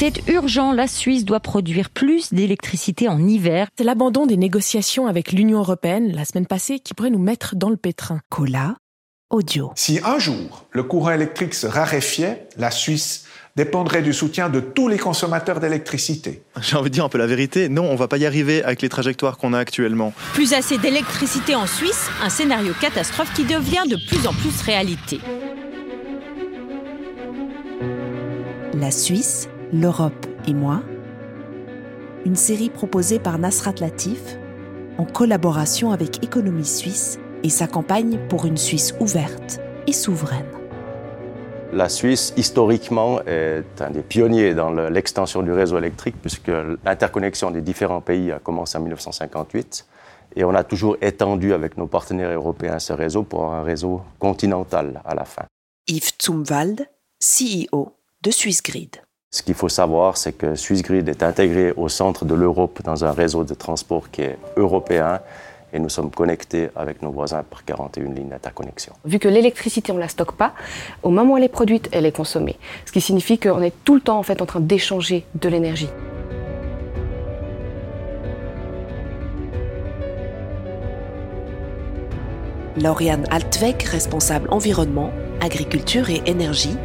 C'est urgent, la Suisse doit produire plus d'électricité en hiver. C'est l'abandon des négociations avec l'Union européenne la semaine passée qui pourrait nous mettre dans le pétrin. Cola, audio. Si un jour le courant électrique se raréfiait, la Suisse dépendrait du soutien de tous les consommateurs d'électricité. J'ai envie de dire un peu la vérité, non, on va pas y arriver avec les trajectoires qu'on a actuellement. Plus assez d'électricité en Suisse, un scénario catastrophe qui devient de plus en plus réalité. La Suisse, l'Europe et moi. Une série proposée par Nasrat Latif en collaboration avec Économie Suisse et sa campagne pour une Suisse ouverte et souveraine. La Suisse, historiquement, est un des pionniers dans l'extension du réseau électrique, puisque l'interconnexion des différents pays a commencé en 1958. Et on a toujours étendu avec nos partenaires européens ce réseau pour un réseau continental à la fin. Yves Zumwald, CEO de SwissGrid. Ce qu'il faut savoir, c'est que SwissGrid est intégré au centre de l'Europe dans un réseau de transport qui est européen et nous sommes connectés avec nos voisins par 41 lignes d'interconnexion. Vu que l'électricité, on ne la stocke pas, au moment où elle est produite, elle est consommée. Ce qui signifie qu'on est tout le temps en, fait, en train d'échanger de l'énergie. Lauriane Altweg, responsable environnement, agriculture et énergie,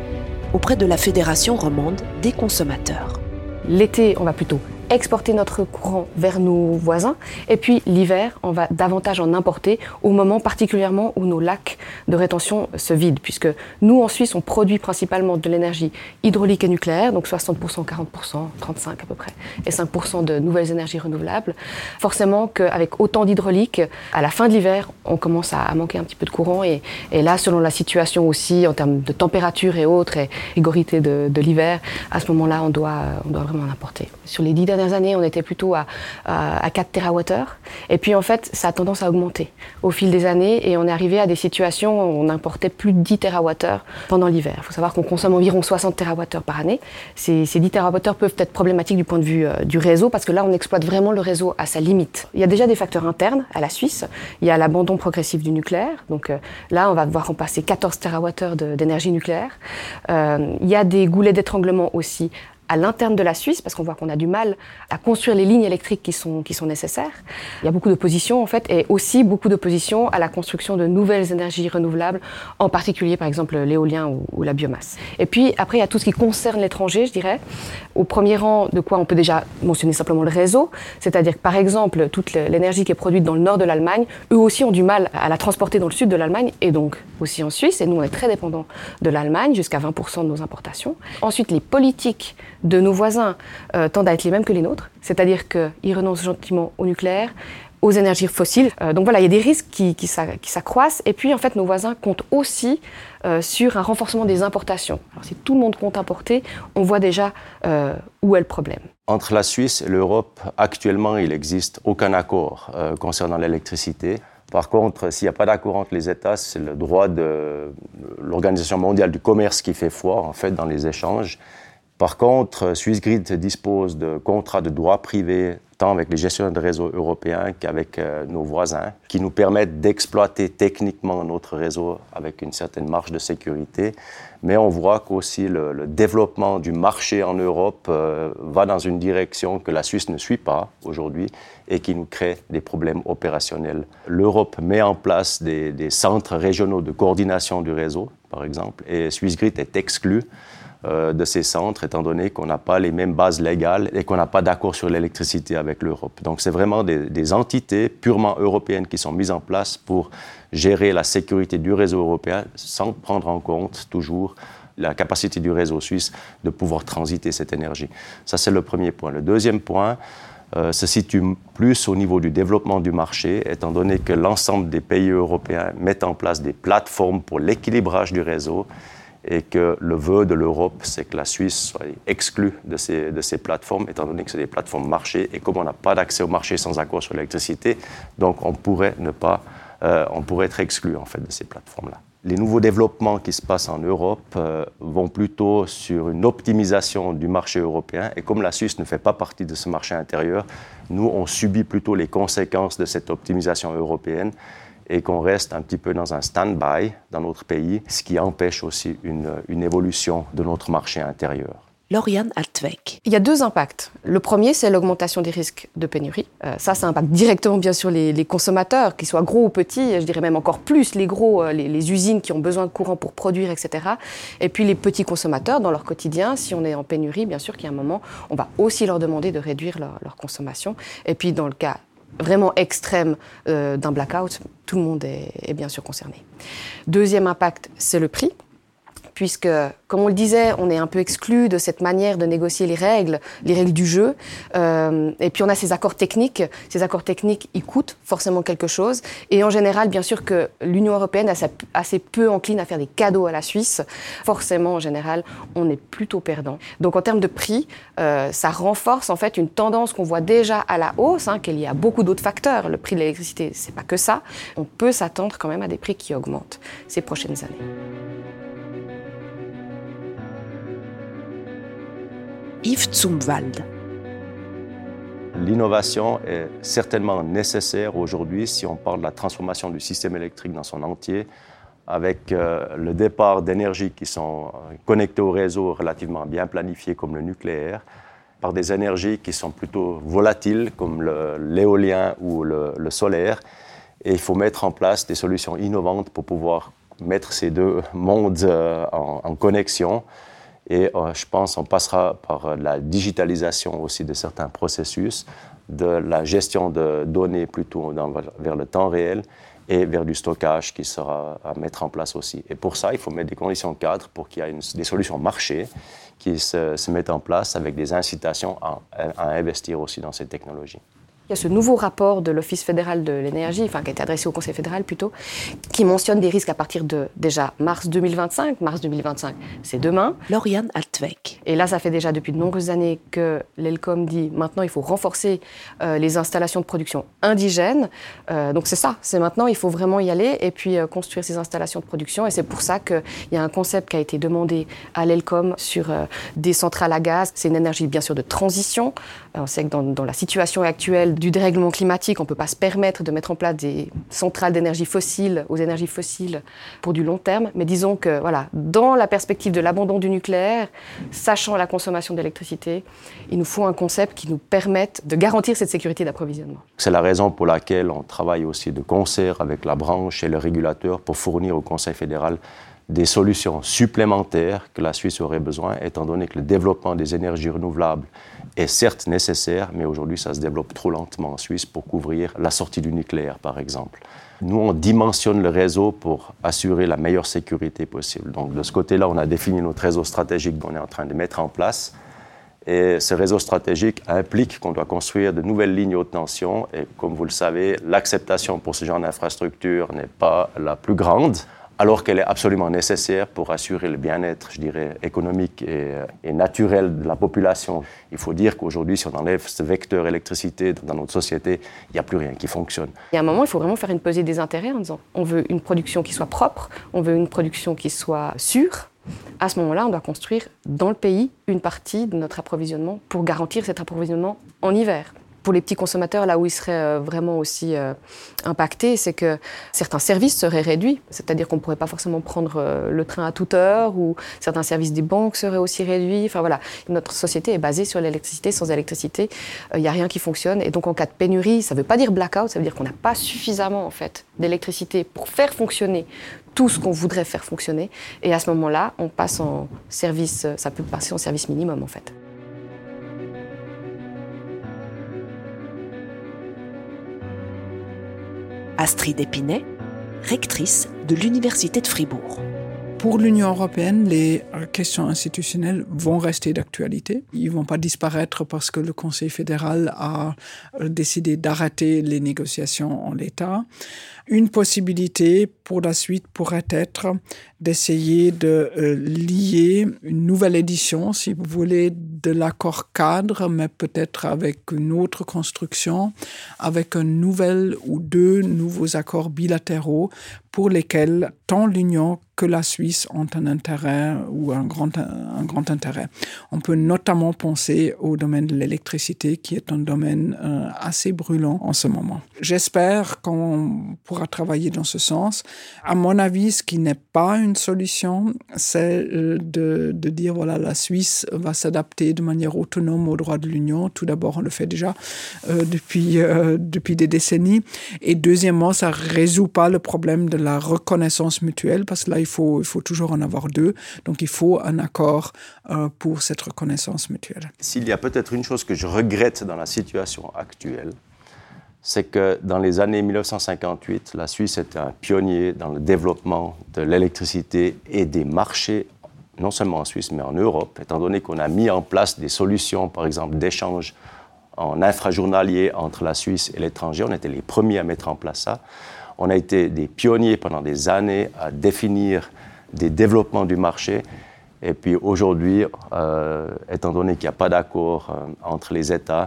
auprès de la Fédération romande des consommateurs. L'été, on va plutôt exporter notre courant vers nos voisins. Et puis l'hiver, on va davantage en importer au moment particulièrement où nos lacs de rétention se vident, puisque nous en Suisse, on produit principalement de l'énergie hydraulique et nucléaire, donc 60%, 40%, 35% à peu près, et 5% de nouvelles énergies renouvelables. Forcément qu'avec autant d'hydraulique, à la fin de l'hiver, on commence à manquer un petit peu de courant. Et, là, selon la situation aussi, en termes de température et autres, et de, l'hiver, à ce moment-là, on doit, vraiment en importer. Sur les dix dernières années, on était plutôt à, à, 4 TWh. Et puis en fait, ça a tendance à augmenter au fil des années et on est arrivé à des situations où on importait plus de 10 TWh pendant l'hiver. Il faut savoir qu'on consomme environ 60 TWh par année. Ces, 10 TWh peuvent être problématiques du point de vue euh, du réseau parce que là, on exploite vraiment le réseau à sa limite. Il y a déjà des facteurs internes à la Suisse. Il y a l'abandon progressif du nucléaire. Donc euh, là, on va devoir remplacer 14 TWh d'énergie nucléaire. Euh, il y a des goulets d'étranglement aussi à l'interne de la Suisse, parce qu'on voit qu'on a du mal à construire les lignes électriques qui sont, qui sont nécessaires. Il y a beaucoup d'opposition, en fait, et aussi beaucoup d'opposition à la construction de nouvelles énergies renouvelables, en particulier, par exemple, l'éolien ou, la biomasse. Et puis, après, il y a tout ce qui concerne l'étranger, je dirais. Au premier rang, de quoi on peut déjà mentionner simplement le réseau, c'est-à-dire que, par exemple, toute l'énergie qui est produite dans le nord de l'Allemagne, eux aussi ont du mal à la transporter dans le sud de l'Allemagne, et donc aussi en Suisse, et nous, on est très dépendants de l'Allemagne, jusqu'à 20% de nos importations. Ensuite, les politiques de nos voisins euh, tendent à être les mêmes que les nôtres, c'est-à-dire qu'ils renoncent gentiment au nucléaire, aux énergies fossiles. Euh, donc voilà, il y a des risques qui, qui s'accroissent. Et puis en fait, nos voisins comptent aussi euh, sur un renforcement des importations. Alors si tout le monde compte importer, on voit déjà où est le problème. Entre la Suisse et l'Europe, actuellement, il n'existe aucun accord concernant l'électricité. Par contre, s'il n'y a pas d'accord entre les États, c'est le droit de l'Organisation mondiale du commerce qui fait foi, en fait, dans les échanges. Par contre, SwissGrid dispose de contrats de droit privé tant avec les gestionnaires de réseau européens qu'avec euh, nos voisins, qui nous permettent d'exploiter techniquement notre réseau avec une certaine marge de sécurité. Mais on voit qu'aussi le, développement du marché en Europe euh, va dans une direction que la Suisse ne suit pas aujourd'hui et qui nous crée des problèmes opérationnels. L'Europe met en place des, des centres régionaux de coordination du réseau, par exemple, et SwissGrid est exclu de ces centres, étant donné qu'on n'a pas les mêmes bases légales et qu'on n'a pas d'accord sur l'électricité avec l'Europe. Donc c'est vraiment des, entités purement européennes qui sont mises en place pour gérer la sécurité du réseau européen sans prendre en compte toujours la capacité du réseau suisse de pouvoir transiter cette énergie. Ça, c'est le premier point. Le deuxième point euh, se situe plus au niveau du développement du marché, étant donné que l'ensemble des pays européens mettent en place des plateformes pour l'équilibrage du réseau et que le vœu de l'Europe, c'est que la Suisse soit exclue de ces, de ces plateformes, étant donné que c'est des plateformes marché, et comme on n'a pas d'accès au marché sans accord sur l'électricité, donc on pourrait ne pas, euh, on pourrait être exclu en fait de ces plateformes-là. Les nouveaux développements qui se passent en Europe euh, vont plutôt sur une optimisation du marché européen, et comme la Suisse ne fait pas partie de ce marché intérieur, nous on subit plutôt les conséquences de cette optimisation européenne et qu'on reste un petit peu dans un stand-by dans notre pays, ce qui empêche aussi une, évolution de notre marché intérieur. Lauriane Altweg. Il y a deux impacts. Le premier, c'est l'augmentation des risques de pénurie. Euh, ça, ça impacte directement, bien sûr, les, consommateurs, qu'ils soient gros ou petits, je dirais même encore plus les gros, euh, les, usines qui ont besoin de courant pour produire, etc. Et puis les petits consommateurs, dans leur quotidien, si on est en pénurie, bien sûr qu'il y a un moment, on va aussi leur demander de réduire leur, consommation. Et puis, dans le cas vraiment extrême euh, d'un blackout, tout le monde est bien sûr concerné. Deuxième impact, c'est le prix puisque, comme on le disait, on est un peu exclu de cette manière de négocier les règles, les règles du jeu. Euh, et puis on a ces accords techniques. Ces accords techniques, ils coûtent forcément quelque chose. Et en général, bien sûr que l'Union européenne est assez peu encline à faire des cadeaux à la Suisse. Forcément, en général, on est plutôt perdant. Donc en termes de prix, euh, ça renforce en fait une tendance qu'on voit déjà à la hausse, hein, qu'il y a beaucoup d'autres facteurs. Le prix de l'électricité, c'est pas que ça. On peut s'attendre quand même à des prix qui augmentent ces prochaines années. Yves Zumwald. L'innovation est certainement nécessaire aujourd'hui si on parle de la transformation du système électrique dans son entier, avec euh, le départ d'énergies qui sont euh, connectées au réseau relativement bien planifiées comme le nucléaire, par des énergies qui sont plutôt volatiles comme l'éolien ou le, solaire. Et il faut mettre en place des solutions innovantes pour pouvoir mettre ces deux mondes euh, en connexion et euh, je pense qu'on passera par euh, la digitalisation aussi de certains processus, de la gestion de données plutôt vers le temps réel et vers du stockage qui sera à mettre en place aussi. Et pour ça, il faut mettre des conditions cadres pour qu'il y ait des solutions marché qui se, mettent en place avec des incitations à investir aussi dans ces technologies. Il y a ce nouveau rapport de l'Office fédéral de l'énergie, enfin qui a été adressé au Conseil fédéral plutôt, qui mentionne des risques à partir de déjà mars 2025. Mars 2025, c'est demain. Lauriane Altweg. Et là, ça fait déjà depuis de nombreuses années que l'ELCOM dit maintenant il faut renforcer euh, les installations de production indigènes. Euh, donc c'est ça, c'est maintenant il faut vraiment y aller et puis euh, construire ces installations de production. Et c'est pour ça qu'il y a un concept qui a été demandé à l'ELCOM sur des centrales à gaz. C'est une énergie bien sûr de transition. on sait que dans, dans la situation actuelle du dérèglement climatique, on ne peut pas se permettre de mettre en place des centrales d'énergie fossile aux énergies fossiles pour du long terme. Mais disons que, voilà, dans la perspective de l'abandon du nucléaire, sachant la consommation d'électricité, il nous faut un concept qui nous permette de garantir cette sécurité d'approvisionnement. C'est la raison pour laquelle on travaille aussi de concert avec la branche et le régulateur pour fournir au Conseil fédéral des solutions supplémentaires que la Suisse aurait besoin, étant donné que le développement des énergies renouvelables est certes nécessaire, mais aujourd'hui ça se développe trop lentement en Suisse pour couvrir la sortie du nucléaire, par exemple. Nous, on dimensionne le réseau pour assurer la meilleure sécurité possible. Donc de ce côté-là, on a défini notre réseau stratégique qu'on est en train de mettre en place. Et ce réseau stratégique implique qu'on doit construire de nouvelles lignes haute tension. Et comme vous le savez, l'acceptation pour ce genre d'infrastructure n'est pas la plus grande alors qu'elle est absolument nécessaire pour assurer le bien-être, je dirais, économique et, naturel de la population. Il faut dire qu'aujourd'hui, si on enlève ce vecteur électricité dans notre société, il n'y a plus rien qui fonctionne. Il y a un moment, il faut vraiment faire une pesée des intérêts en disant on veut une production qui soit propre, on veut une production qui soit sûre. À ce moment-là, on doit construire dans le pays une partie de notre approvisionnement pour garantir cet approvisionnement en hiver pour les petits consommateurs, là où ils seraient euh, vraiment aussi euh, impactés, c'est que certains services seraient réduits. C'est-à-dire qu'on ne pourrait pas forcément prendre euh, le train à toute heure, ou certains services des banques seraient aussi réduits. Enfin voilà, notre société est basée sur l'électricité. Sans électricité, il n'y a rien qui fonctionne. Et donc en cas de pénurie, ça ne veut pas dire blackout, ça veut dire qu'on n'a pas suffisamment en fait d'électricité pour faire fonctionner tout ce qu'on voudrait faire fonctionner. Et à ce moment-là, on passe en service, ça peut passer en service minimum en fait. Astrid Épinay, rectrice de l'Université de Fribourg. Pour l'Union européenne, les questions institutionnelles vont rester d'actualité. Ils vont pas disparaître parce que le Conseil fédéral a décidé d'arrêter les négociations en l'état. Une possibilité pour la suite pourrait être d'essayer de euh, lier une nouvelle édition, si vous voulez, de l'accord cadre, mais peut-être avec une autre construction, avec un nouvel ou deux nouveaux accords bilatéraux pour lesquels tant l'Union que la Suisse ont un intérêt ou un grand, un grand intérêt. On peut notamment penser au domaine de l'électricité, qui est un domaine euh, assez brûlant en ce moment. J'espère qu'on pourra travailler dans ce sens. À mon avis, ce qui n'est pas une une solution, c'est euh, de, dire voilà, la Suisse va s'adapter de manière autonome aux droits de l'Union. Tout d'abord, on le fait déjà euh, depuis, euh, depuis des décennies. Et deuxièmement, ça ne résout pas le problème de la reconnaissance mutuelle, parce que là, il faut, il faut toujours en avoir deux. Donc, il faut un accord pour cette reconnaissance mutuelle. S'il y a peut-être une chose que je regrette dans la situation actuelle, c'est que dans les années 1958, la Suisse était un pionnier dans le développement de l'électricité et des marchés, non seulement en Suisse, mais en Europe, étant donné qu'on a mis en place des solutions, par exemple, d'échange en infrajournalier entre la Suisse et l'étranger. On était les premiers à mettre en place ça. On a été des pionniers pendant des années à définir des développements du marché. Et puis aujourd'hui, euh, étant donné qu'il n'y a pas d'accord euh, entre les États,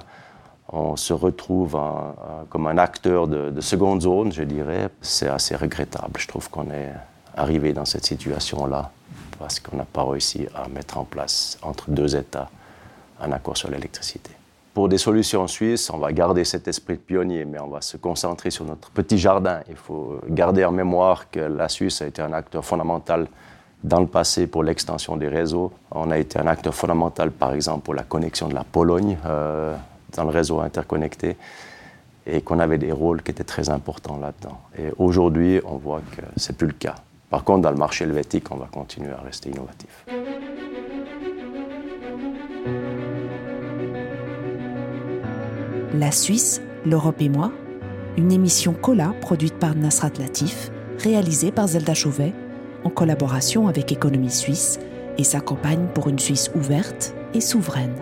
on se retrouve comme un acteur de, seconde zone, je dirais. C'est assez regrettable. Je trouve qu'on est arrivé dans cette situation-là parce qu'on n'a pas réussi à mettre en place entre deux États un accord sur l'électricité. Pour des solutions suisses, on va garder cet esprit de pionnier, mais on va se concentrer sur notre petit jardin. Il faut garder en mémoire que la Suisse a été un acteur fondamental dans le passé pour l'extension des réseaux. On a été un acteur fondamental, par exemple, pour la connexion de la Pologne. Euh, dans le réseau interconnecté et qu'on avait des rôles qui étaient très importants là-dedans. Et aujourd'hui, on voit que ce n'est plus le cas. Par contre, dans le marché helvétique, on va continuer à rester innovatif. La Suisse, l'Europe et moi, une émission Cola produite par Nasrat Latif, réalisée par Zelda Chauvet, en collaboration avec Économie Suisse et sa campagne pour une Suisse ouverte et souveraine.